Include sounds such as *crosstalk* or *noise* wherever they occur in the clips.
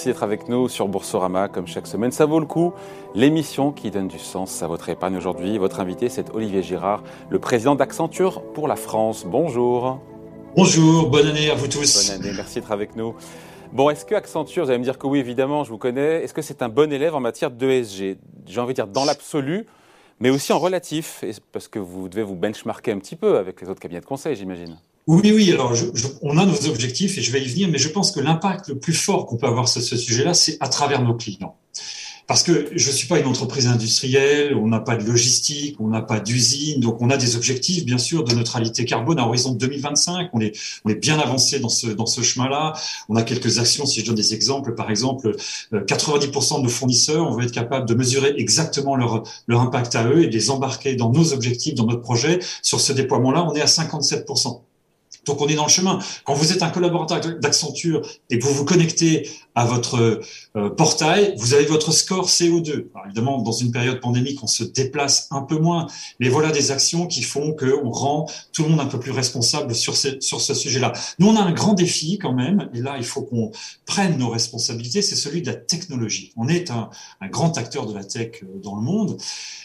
Merci d'être avec nous sur Boursorama comme chaque semaine. Ça vaut le coup. L'émission qui donne du sens à votre épargne aujourd'hui. Votre invité, c'est Olivier Girard, le président d'Accenture pour la France. Bonjour. Bonjour, bonne année à vous tous. Bonne année, merci d'être avec nous. Bon, est-ce que Accenture, vous allez me dire que oui, évidemment, je vous connais. Est-ce que c'est un bon élève en matière d'ESG J'ai envie de dire dans l'absolu, mais aussi en relatif, parce que vous devez vous benchmarker un petit peu avec les autres cabinets de conseil, j'imagine. Oui, oui, alors on a nos objectifs et je vais y venir, mais je pense que l'impact le plus fort qu'on peut avoir sur ce sujet-là, c'est à travers nos clients. Parce que je ne suis pas une entreprise industrielle, on n'a pas de logistique, on n'a pas d'usine, donc on a des objectifs, bien sûr, de neutralité carbone à horizon 2025. On est, on est bien avancé dans ce, dans ce chemin-là. On a quelques actions, si je donne des exemples, par exemple, 90% euh, de nos fournisseurs, on veut être capable de mesurer exactement leur, leur impact à eux et de les embarquer dans nos objectifs, dans notre projet. Sur ce déploiement-là, on est à 57%. Donc on est dans le chemin. Quand vous êtes un collaborateur d'Accenture et que vous vous connectez à votre euh, portail, vous avez votre score CO2. évidemment, dans une période pandémique, on se déplace un peu moins, mais voilà des actions qui font qu'on rend tout le monde un peu plus responsable sur, ce sujet-là. Nous, on a un grand défi quand même, et là, il faut qu'on prenne nos responsabilités, c'est celui de la technologie. On est un, un grand acteur de la tech euh, dans le monde.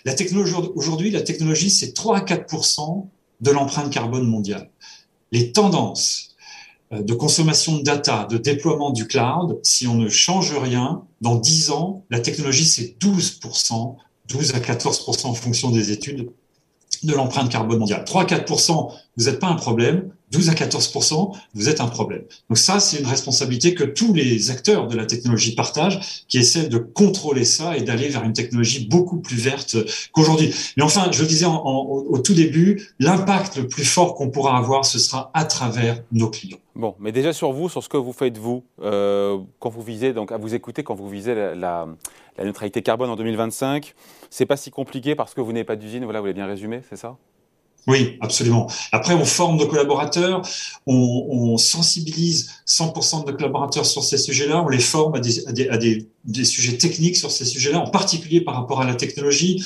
La technologie aujourd'hui, la technologie, c'est 3 à 4 de l'empreinte carbone mondiale les tendances euh, de consommation de data, de déploiement du cloud, si on ne change rien, dans 10 ans, la technologie, c'est 12%, 12 à 14% en fonction des études de l'empreinte carbone mondiale. 3-4%, vous n'êtes pas un problème. 12 à 14 vous êtes un problème. Donc ça, c'est une responsabilité que tous les acteurs de la technologie partagent, qui essaient de contrôler ça et d'aller vers une technologie beaucoup plus verte qu'aujourd'hui. Mais enfin, je le disais au tout début, l'impact le plus fort qu'on pourra avoir, ce sera à travers nos clients. Bon, mais déjà sur vous, sur ce que vous faites vous, euh, quand vous visez, donc à vous écouter, quand vous visez la neutralité carbone en 2025, c'est pas si compliqué parce que vous n'avez pas d'usine. Voilà, vous l'avez bien résumé, c'est ça? Oui, absolument. Après, on forme nos collaborateurs, on, on sensibilise 100% de nos collaborateurs sur ces sujets-là, on les forme à, des, à, des, à des, sujets techniques sur ces sujets-là, en particulier par rapport à la technologie.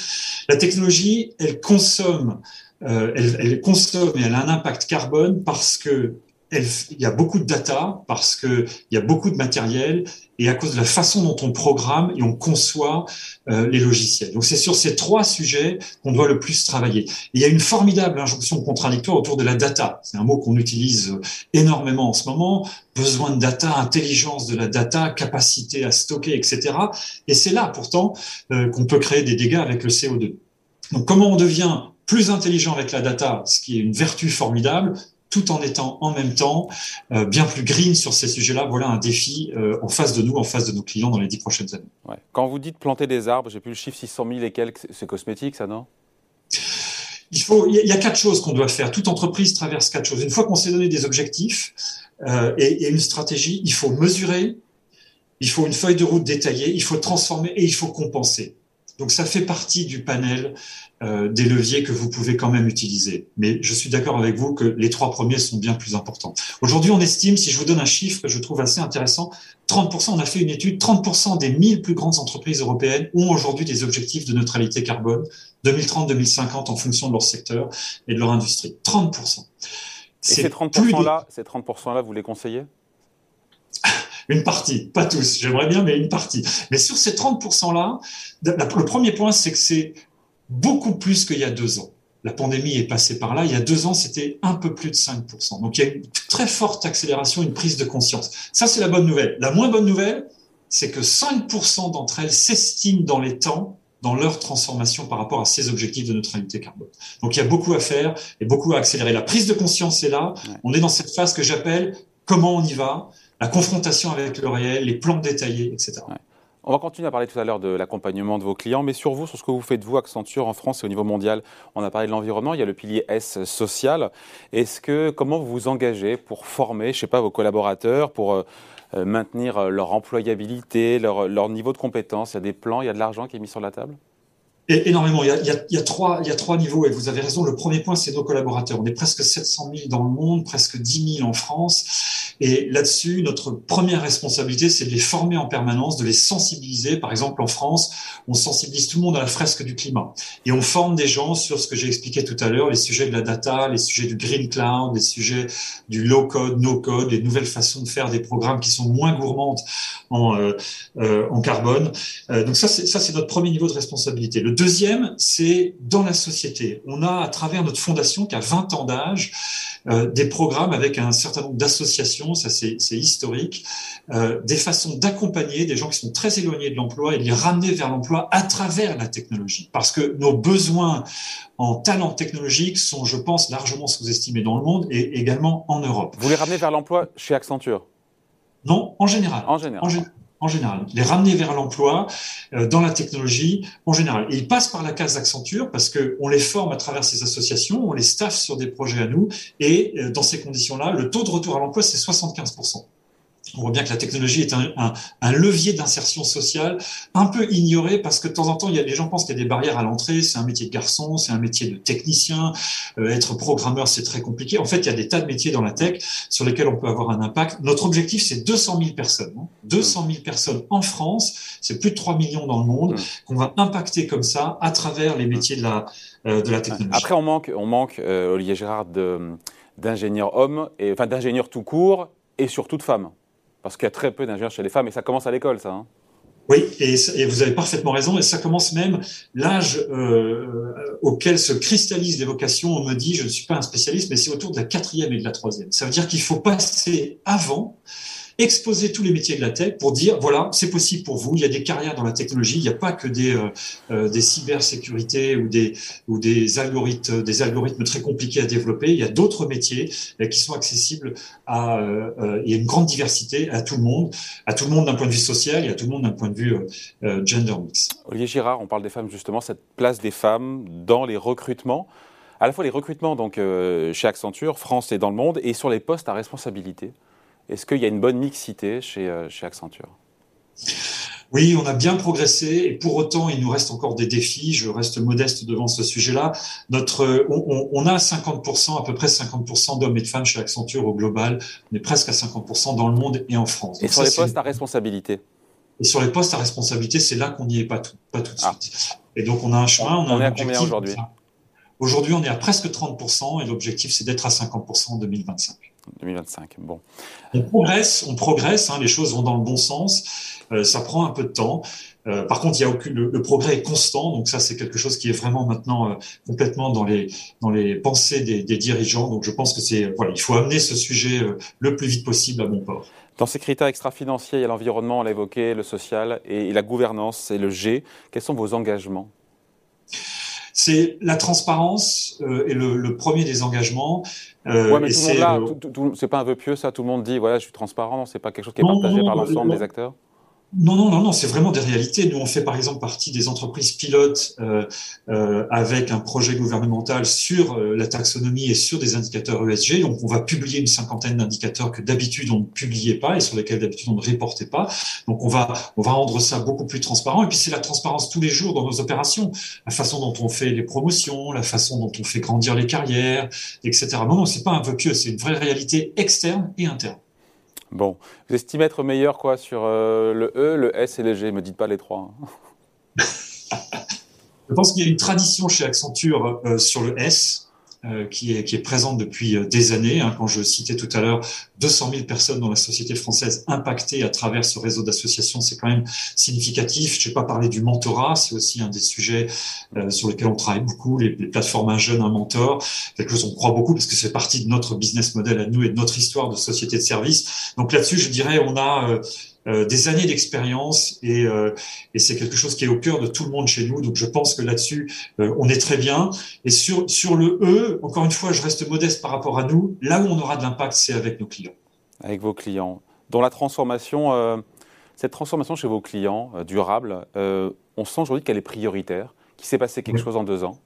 La technologie, elle consomme, euh, elle, elle, consomme et elle a un impact carbone parce que il y a beaucoup de data, parce que il y a beaucoup de matériel et à cause de la façon dont on programme et on conçoit euh, les logiciels. Donc c'est sur ces trois sujets qu'on doit le plus travailler. il y a une formidable injonction contradictoire autour de la data. C'est un mot qu'on utilise énormément en ce moment. Besoin de data, intelligence de la data, capacité à stocker, etc. Et c'est là pourtant euh, qu'on peut créer des dégâts avec le CO2. Donc comment on devient plus intelligent avec la data, ce qui est une vertu formidable, tout en étant en même temps euh, bien plus green sur ces sujets-là. Voilà un défi euh, en face de nous, en face de nos clients dans les dix prochaines années. Ouais. Quand vous dites planter des arbres, j'ai plus le chiffre 600 000 et quelques, c'est cosmétique ça, non? Il, faut, il y a quatre choses qu'on doit faire. Toute entreprise traverse quatre choses. Une fois qu'on s'est donné des objectifs euh, et, et une stratégie, il faut mesurer, il faut une feuille de route détaillée, il faut transformer et il faut compenser. Donc ça fait partie du panel euh, des leviers que vous pouvez quand même utiliser. Mais je suis d'accord avec vous que les trois premiers sont bien plus importants. Aujourd'hui, on estime, si je vous donne un chiffre que je trouve assez intéressant, 30%, on a fait une étude, 30% des 1000 plus grandes entreprises européennes ont aujourd'hui des objectifs de neutralité carbone 2030-2050 en fonction de leur secteur et de leur industrie. 30%. Et ces 30%-là, ces 30%-là, vous les conseillez? Une partie, pas tous, j'aimerais bien, mais une partie. Mais sur ces 30%-là, le premier point, c'est que c'est beaucoup plus qu'il y a deux ans. La pandémie est passée par là. Il y a deux ans, c'était un peu plus de 5%. Donc il y a une très forte accélération, une prise de conscience. Ça, c'est la bonne nouvelle. La moins bonne nouvelle, c'est que 5% d'entre elles s'estiment dans les temps dans leur transformation par rapport à ces objectifs de neutralité carbone. Donc il y a beaucoup à faire et beaucoup à accélérer. La prise de conscience est là. On est dans cette phase que j'appelle comment on y va, la confrontation avec le réel, les plans détaillés, etc. On va continuer à parler tout à l'heure de l'accompagnement de vos clients, mais sur vous, sur ce que vous faites, vous, Accenture, en France et au niveau mondial. On a parlé de l'environnement, il y a le pilier S social. Est-ce que, comment vous vous engagez pour former, je sais pas, vos collaborateurs, pour euh, euh, maintenir leur employabilité, leur, leur niveau de compétence? Il y a des plans, il y a de l'argent qui est mis sur la table? Énormément. Il y, a, trois, niveaux et vous avez raison. Le premier point, c'est nos collaborateurs. On est presque 700 000 dans le monde, presque 10 000 en France. Et là-dessus, notre première responsabilité, c'est de les former en permanence, de les sensibiliser. Par exemple, en France, on sensibilise tout le monde à la fresque du climat. Et on forme des gens sur ce que j'ai expliqué tout à l'heure, les sujets de la data, les sujets du green cloud, les sujets du low code, no code, les nouvelles façons de faire des programmes qui sont moins gourmandes en, euh, euh, carbone. Euh, donc ça, c'est notre premier niveau de responsabilité. Le deuxième, c'est dans la société. On a, à travers notre fondation, qui a 20 ans d'âge, euh, des programmes avec un certain nombre d'associations, ça c'est historique, euh, des façons d'accompagner des gens qui sont très éloignés de l'emploi et de les ramener vers l'emploi à travers la technologie. Parce que nos besoins en talent technologique sont, je pense, largement sous-estimés dans le monde et également en Europe. Vous les ramenez vers l'emploi chez Accenture? Non, en général. En général. En général en général, les ramener vers l'emploi euh, dans la technologie en général. Et ils passent par la case Accenture parce que on les forme à travers ces associations, on les staffe sur des projets à nous, et euh, dans ces conditions-là, le taux de retour à l'emploi c'est 75 on voit bien que la technologie est un, levier d'insertion sociale un peu ignoré parce que de temps en temps, il y a, les gens pensent qu'il y a des barrières à l'entrée. C'est un métier de garçon, c'est un métier de technicien. Euh, être programmeur, c'est très compliqué. En fait, il y a des tas de métiers dans la tech sur lesquels on peut avoir un impact. Notre objectif, c'est 200 000 personnes. 200 000 personnes en France, c'est plus de 3 millions dans le monde, qu'on va impacter comme ça à travers les métiers de la, euh, de la technologie. Après, on manque, on manque euh, Olivier Gérard, d'ingénieurs hommes, et, enfin d'ingénieurs tout court et surtout de femmes. Parce qu'il y a très peu d'ingénieurs chez les femmes et ça commence à l'école, ça. Hein. Oui, et, vous avez parfaitement raison, et ça commence même l'âge euh, auquel se cristallisent les vocations. On me dit, je ne suis pas un spécialiste, mais c'est autour de la quatrième et de la troisième. Ça veut dire qu'il faut passer avant exposer tous les métiers de la tech pour dire voilà, c'est possible pour vous. Il y a des carrières dans la technologie. Il n'y a pas que des, euh, euh, des cybersécurités ou des, ou des algorithmes, des algorithmes très compliqués à développer. Il y a d'autres métiers euh, qui sont accessibles à. il y a une grande diversité à tout le monde, à tout le monde d'un point de vue social et à tout le monde d'un point de vue gender mix. Olivier Girard, on parle des femmes justement, cette place des femmes dans les recrutements à la fois les recrutements donc chez Accenture, France et dans le monde, et sur les postes à responsabilité. Est-ce qu'il y a une bonne mixité chez, euh, chez Accenture? Oui, on a bien progressé et pour autant, il nous reste encore des défis. Je reste modeste devant ce sujet-là. Notre, on, a 50%, à peu près 50% d'hommes et de femmes chez Accenture au global. On est presque à 50% dans le monde et en France. Et sur les postes à responsabilité? Et sur les postes à responsabilité, c'est là qu'on n'y est pas tout, pas tout de ah. suite. Et donc, on a un chemin. On, on est à combien aujourd'hui? Aujourd'hui, on est à presque 30% et l'objectif, c'est d'être à 50% en 2025. 2025, bon. On progresse, on progresse, hein, les choses vont dans le bon sens. Euh, ça prend un peu de temps. Euh, par contre, il y a aucune, le, progrès est constant, donc ça c'est quelque chose qui est vraiment maintenant euh, complètement dans les dans les pensées des, des, dirigeants. Donc je pense que c'est voilà, il faut amener ce sujet le plus vite possible à bon port. Dans ces critères extra-financiers, il y a l'environnement, on l'a évoqué, le social et la gouvernance, c'est le G. Quels sont vos engagements? C'est la transparence euh, et le, premier des engagements. Euh, ouais, mais tout le monde là, c'est pas un vœu pieux ça. Tout le monde dit voilà, je suis transparent. C'est pas quelque chose qui est partagé par l'ensemble des acteurs. Non, non, non, non, c'est vraiment des réalités. Nous, on fait par exemple partie des entreprises pilotes euh, euh, avec un projet gouvernemental sur euh, la taxonomie et sur des indicateurs ESG. Donc, on va publier une cinquantaine d'indicateurs que d'habitude on ne publiait pas et sur lesquels d'habitude on ne reportait pas. Donc, on va on va rendre ça beaucoup plus transparent. Et puis, c'est la transparence tous les jours dans nos opérations, la façon dont on fait les promotions, la façon dont on fait grandir les carrières, etc. Non, non, c'est pas un vœu pieux, c'est une vraie réalité externe et interne. Bon, vous estimez être meilleur quoi sur euh, le E, le S et le G? Me dites pas les trois. Hein. *laughs* Je pense qu'il y a une tradition chez Accenture euh, sur le S. Euh, qui, est, qui est présente depuis euh, des années. Hein, quand je citais tout à l'heure 200 000 personnes dans la société française impactées à travers ce réseau d'associations, c'est quand même significatif. Je vais pas parler du mentorat, c'est aussi un des sujets euh, sur lesquels on travaille beaucoup, les, les, plateformes Un jeune, un mentor, quelque chose on croit beaucoup parce que c'est partie de notre business model à nous et de notre histoire de société de service. Donc là-dessus, je dirais, on a euh, des années d'expérience et, euh, et c'est quelque chose qui est au cœur de tout le monde chez nous. Donc je pense que là-dessus, euh, on est très bien. Et sur, sur le E, encore une fois, je reste modeste par rapport à nous. Là où on aura de l'impact, c'est avec nos clients. Avec vos clients. Dans la transformation, cette transformation chez vos clients durable, on sent aujourd'hui qu'elle est prioritaire, qu'il s'est passé quelque chose en deux ans.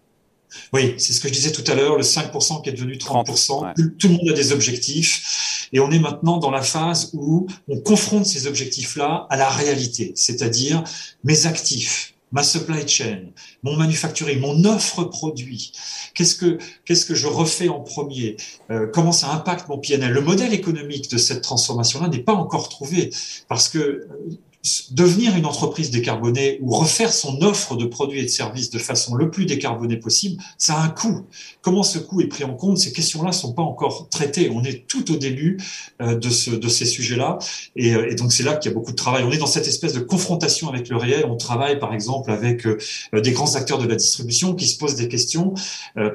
Oui, c'est ce que je disais tout à l'heure, le 5% qui est devenu 30%. Tout le monde a des objectifs. Et on est maintenant dans la phase où on confronte ces objectifs-là à la réalité, c'est-à-dire mes actifs, ma supply chain, mon manufacturing, mon offre produit. Qu'est-ce que qu'est-ce que je refais en premier? Euh, Comment ça impacte mon PNL Le modèle économique de cette transformation-là n'est pas encore trouvé parce que euh, devenir une entreprise décarbonée ou refaire son offre de produits et de services de façon le plus décarbonée possible, ça a un coût. Comment ce coût est pris en compte? Ces questions-là sont pas encore traitées. On est tout au début euh, de ces sujets-là, et, euh, et, donc c'est là qu'il y a beaucoup de travail. On est dans cette espèce de confrontation avec le réel. On travaille par exemple avec euh, des grands acteurs de la distribution qui se posent des questions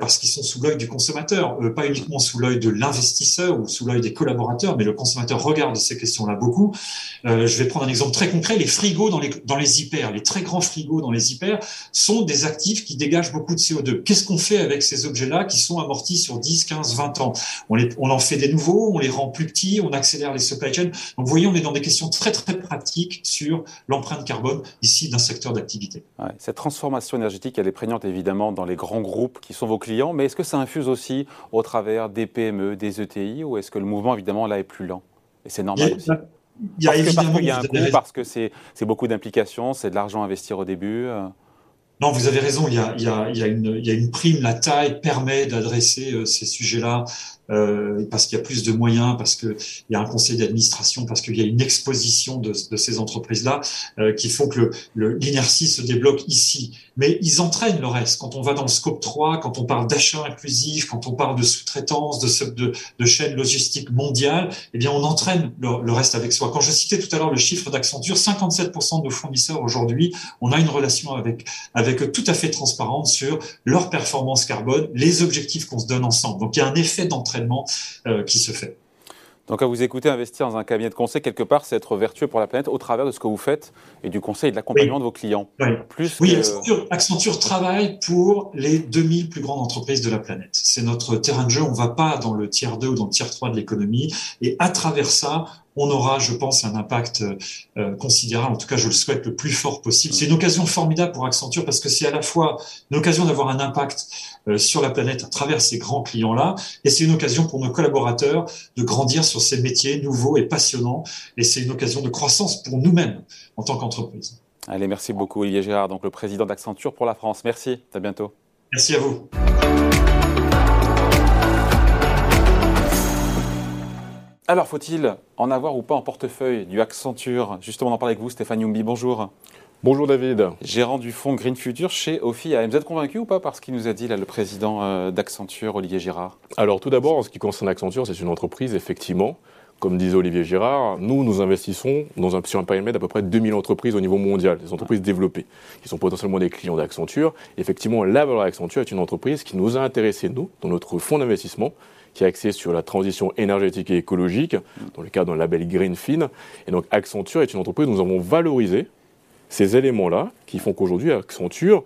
parce qu'ils sont sous l'œil du consommateur, pas uniquement sous l'œil de l'investisseur ou sous l'œil des collaborateurs, mais le consommateur regarde ces questions-là beaucoup. je vais prendre un exemple très concret les frigos dans les, dans les hyper, les très grands frigos dans les hyper, sont des actifs qui dégagent beaucoup de CO2. Qu'est-ce qu'on fait avec ces objets-là qui sont amortis sur 10, 15, 20 ans? On, les, on en fait des nouveaux, on les rend plus petits, on accélère les supply chains. Donc, vous voyez, on est dans des questions très, très pratiques sur l'empreinte carbone ici d'un secteur d'activité. cette transformation énergétique, elle est prégnante évidemment dans les grands groupes qui sont vos clients, mais est-ce que ça infuse aussi au travers des PME, des ETI, ou est-ce que le mouvement, évidemment, là est plus lent? Et c'est normal aussi il y a parce évidemment. Qu'il y a un coût, parce que c'est beaucoup d'implications, c'est de l'argent à investir au début. Euh. Non, vous avez raison. Il y a, il y a, il y a, une, il y a une prime. La taille permet d'adresser euh, ces sujets-là euh, parce qu'il y a plus de moyens, parce qu'il y a un conseil d'administration, parce qu'il y a une exposition de, de ces entreprises-là euh, qui font que l'inertie se débloque ici. Mais ils entraînent le reste. Quand on va dans le scope 3, quand on parle d'achat inclusif, quand on parle de sous-traitance, de, de, de chaîne logistique mondiale, eh bien, on entraîne le, le reste avec soi. Quand je citais tout à l'heure le chiffre d'Accenture, 57% de nos fournisseurs aujourd'hui, on a une relation avec, avec eux tout à fait transparente sur leur performance carbone, les objectifs qu'on se donne ensemble. Donc, il y a un effet d'entraînement euh, qui se fait. Donc à vous écouter, investir dans un cabinet de conseil, quelque part, c'est être vertueux pour la planète au travers de ce que vous faites et du conseil et de l'accompagnement de vos clients. Oui, Plus oui Accenture, travaille pour les 2000 plus grandes entreprises de la planète. C'est notre terrain de jeu. On ne va pas dans le tiers 2 ou dans le tiers 3 de l'économie. Et à travers ça, on aura, je pense, un impact euh, considérable. En tout cas, je le souhaite le plus fort possible. C'est une occasion formidable pour Accenture parce que c'est à la fois une occasion d'avoir un impact euh, sur la planète à travers ces grands clients-là, et c'est une occasion pour nos collaborateurs de grandir sur ces métiers nouveaux et passionnants, et c'est une occasion de croissance pour nous-mêmes en tant qu'entreprise. Allez, merci beaucoup Olivier Gérard, donc le président d'Accenture pour la France. Merci, à bientôt. Merci à vous. Alors, faut-il en avoir ou pas en portefeuille du Accenture? Justement, on en parle avec vous, Stéphane Youmbi. Bonjour. Bonjour David. Gérant du fonds Green Future chez. Vous êtes convaincu ou pas par ce qu'il nous a dit là, le président euh, d'Accenture, Olivier Girard? Alors, tout d'abord, en ce qui concerne Accenture, c'est une entreprise, effectivement, comme disait Olivier Girard, nous, nous investissons dans un, sur un périmètre d'à peu près 2000 entreprises au niveau mondial, des entreprises développées, qui sont potentiellement des clients d'Accenture. Effectivement, la valeur Accenture est une entreprise qui nous a intéressés, nous, dans notre fonds d'investissement, qui est axé sur la transition énergétique et écologique, dans le cadre d'un label Greenfin. Et donc Accenture est une entreprise nous avons valorisé ces éléments-là qui font qu'aujourd'hui Accenture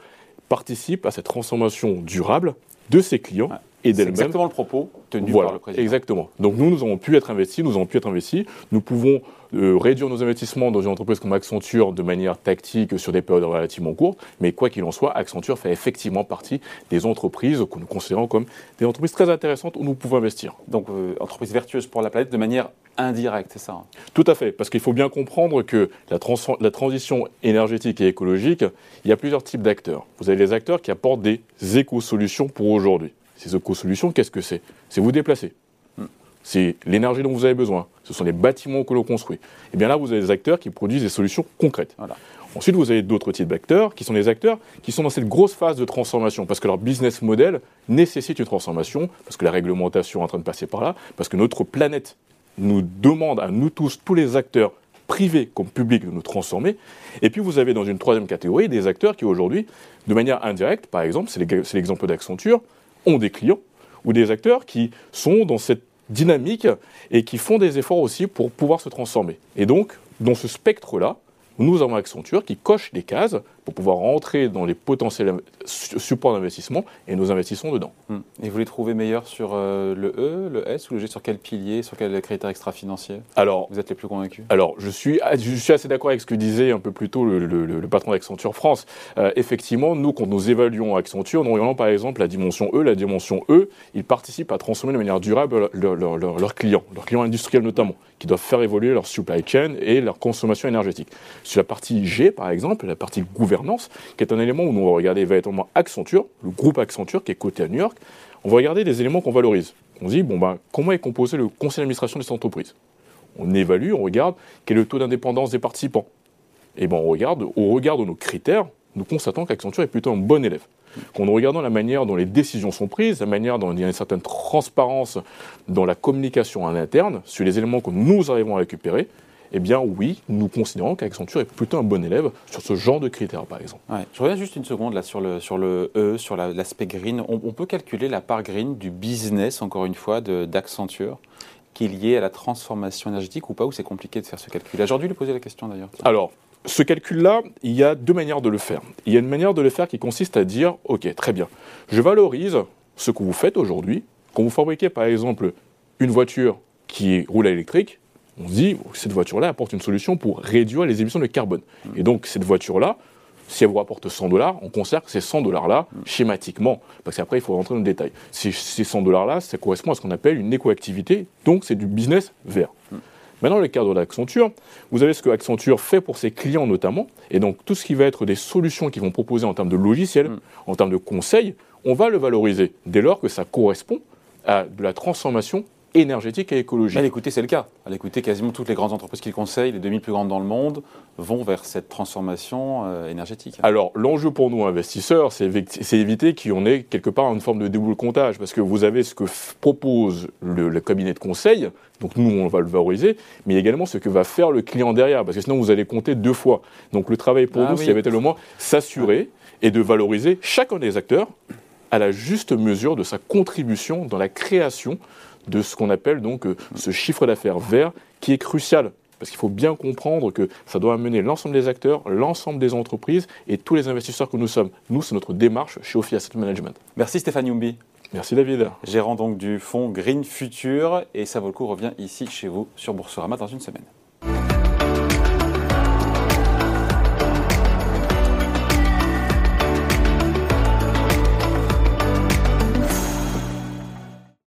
participe à cette transformation durable de ses clients et d'elle-même. exactement le propos tenu par le président. Exactement. Donc nous, nous avons pu être investis, nous avons pu être investis. Nous pouvons euh, réduire nos investissements dans une entreprise comme Accenture de manière tactique sur des périodes relativement courtes, mais quoi qu'il en soit, Accenture fait effectivement partie des entreprises que nous considérons comme des entreprises très intéressantes où nous pouvons investir. Donc, euh, entreprise vertueuse pour la planète de manière indirecte, c'est ça hein? Tout à fait, parce qu'il faut bien comprendre que la, la transition énergétique et écologique, il y a plusieurs types d'acteurs. Vous avez les acteurs qui apportent des éco-solutions pour aujourd'hui. Ces éco-solutions, qu'est-ce que c'est? C'est vous déplacer. Hmm. C'est l'énergie dont vous avez besoin. Ce sont les bâtiments que l'on construit. Et bien là, vous avez des acteurs qui produisent des solutions concrètes. Ensuite, vous avez d'autres types d'acteurs qui sont des acteurs qui sont dans cette grosse phase de transformation parce que leur business model nécessite une transformation, parce que la réglementation est en train de passer par là, parce que notre planète nous demande à nous tous, tous les acteurs privés comme publics, de nous transformer. Et puis vous avez dans une troisième catégorie des acteurs qui aujourd'hui, de manière indirecte, par exemple, c'est l'exemple d'Accenture, ont des clients ou des acteurs qui sont dans cette dynamique et qui font des efforts aussi pour pouvoir se transformer. Et donc, dans ce spectre-là, nous avons Accenture qui coche des cases pour pouvoir rentrer dans les potentiels supports d'investissement et nous investissons dedans. Hmm. Et vous les trouvez meilleurs sur euh, le E, le S ou le G Sur quel pilier Sur quel critère extra-financier? Alors, vous êtes les plus convaincus? Alors, je suis, je suis assez d'accord avec ce que disait un peu plus tôt le, patron d'Accenture France. Euh, effectivement, nous, quand nous évaluons Accenture, nous regardons par exemple la dimension E. La dimension E, ils participent à transformer de manière durable leurs clients, leurs clients industriels notamment, qui doivent faire évoluer leur supply chain et leur consommation énergétique. Sur la partie G, par exemple, la partie gouvernement, gouvernance, qui est un élément où on va regarder véritablement Accenture, le groupe Accenture qui est coté à New York. On va regarder des éléments qu'on valorise. On se dit, bon, ben, comment est composé le conseil d'administration de cette entreprise On évalue, on regarde quel est le taux d'indépendance des participants. Et ben, on regarde, au regard de nos critères, nous constatons qu'Accenture est plutôt un bon élève. Qu'en regardant la manière dont les décisions sont prises, la manière dont il y a une certaine transparence dans la communication à l'interne, sur les éléments que nous arrivons à récupérer, eh bien oui, nous considérons qu'Accenture est plutôt un bon élève sur ce genre de critères, par exemple. Je reviens juste une seconde là sur le, sur le E, sur l'aspect green. On, peut calculer la part green du business, encore une fois, d'Accenture qui est lié à la transformation énergétique ou pas, ou c'est compliqué de faire ce calcul? J'ai aujourd'hui lui poser la question d'ailleurs. Alors, ce calcul-là, il y a deux manières de le faire. Il y a une manière de le faire qui consiste à dire, OK, très bien, je valorise ce que vous faites aujourd'hui. Quand vous fabriquez par exemple une voiture qui roule à l'électrique, on se dit, cette voiture-là apporte une solution pour réduire les émissions de carbone. Mm. Et donc, cette voiture-là, si elle vous rapporte 100 dollars, on considère que ces 100 dollars-là, mm. schématiquement, parce qu'après, il faut rentrer dans le détail, ces, 100 dollars-là, ça correspond à ce qu'on appelle une écoactivité, donc c'est du business vert. Mm. Maintenant, dans le cadre d'Accenture, vous avez ce que Accenture fait pour ses clients notamment, et donc tout ce qui va être des solutions qu'ils vont proposer en termes de logiciels, en termes de conseils, on va le valoriser dès lors que ça correspond à de la transformation énergétique et écologique. À l'écouter, c'est le cas. À l'écouter, quasiment toutes les grandes entreprises qu'il conseille, les 2000 plus grandes dans le monde, vont vers cette transformation euh, énergétique. Alors, l'enjeu pour nous, investisseurs, c'est éviter en ait quelque part une forme de déboule comptage, parce que vous avez ce que propose le, cabinet de conseil, donc nous, on va le valoriser, mais également ce que va faire le client derrière, parce que sinon, vous allez compter deux fois. Donc, le travail pour ah nous, c'est tellement s'assurer et de valoriser chacun des acteurs à la juste mesure de sa contribution dans la création de ce qu'on appelle donc euh, ce chiffre d'affaires vert qui est crucial. Parce qu'il faut bien comprendre que ça doit amener l'ensemble des acteurs, l'ensemble des entreprises et tous les investisseurs que nous sommes. Nous, c'est notre démarche chez Ophi Asset Management. Merci Stéphane Yumbi. Merci David. Gérant donc du fonds Green Future et ça vaut le coup revient ici chez vous sur Boursorama dans une semaine.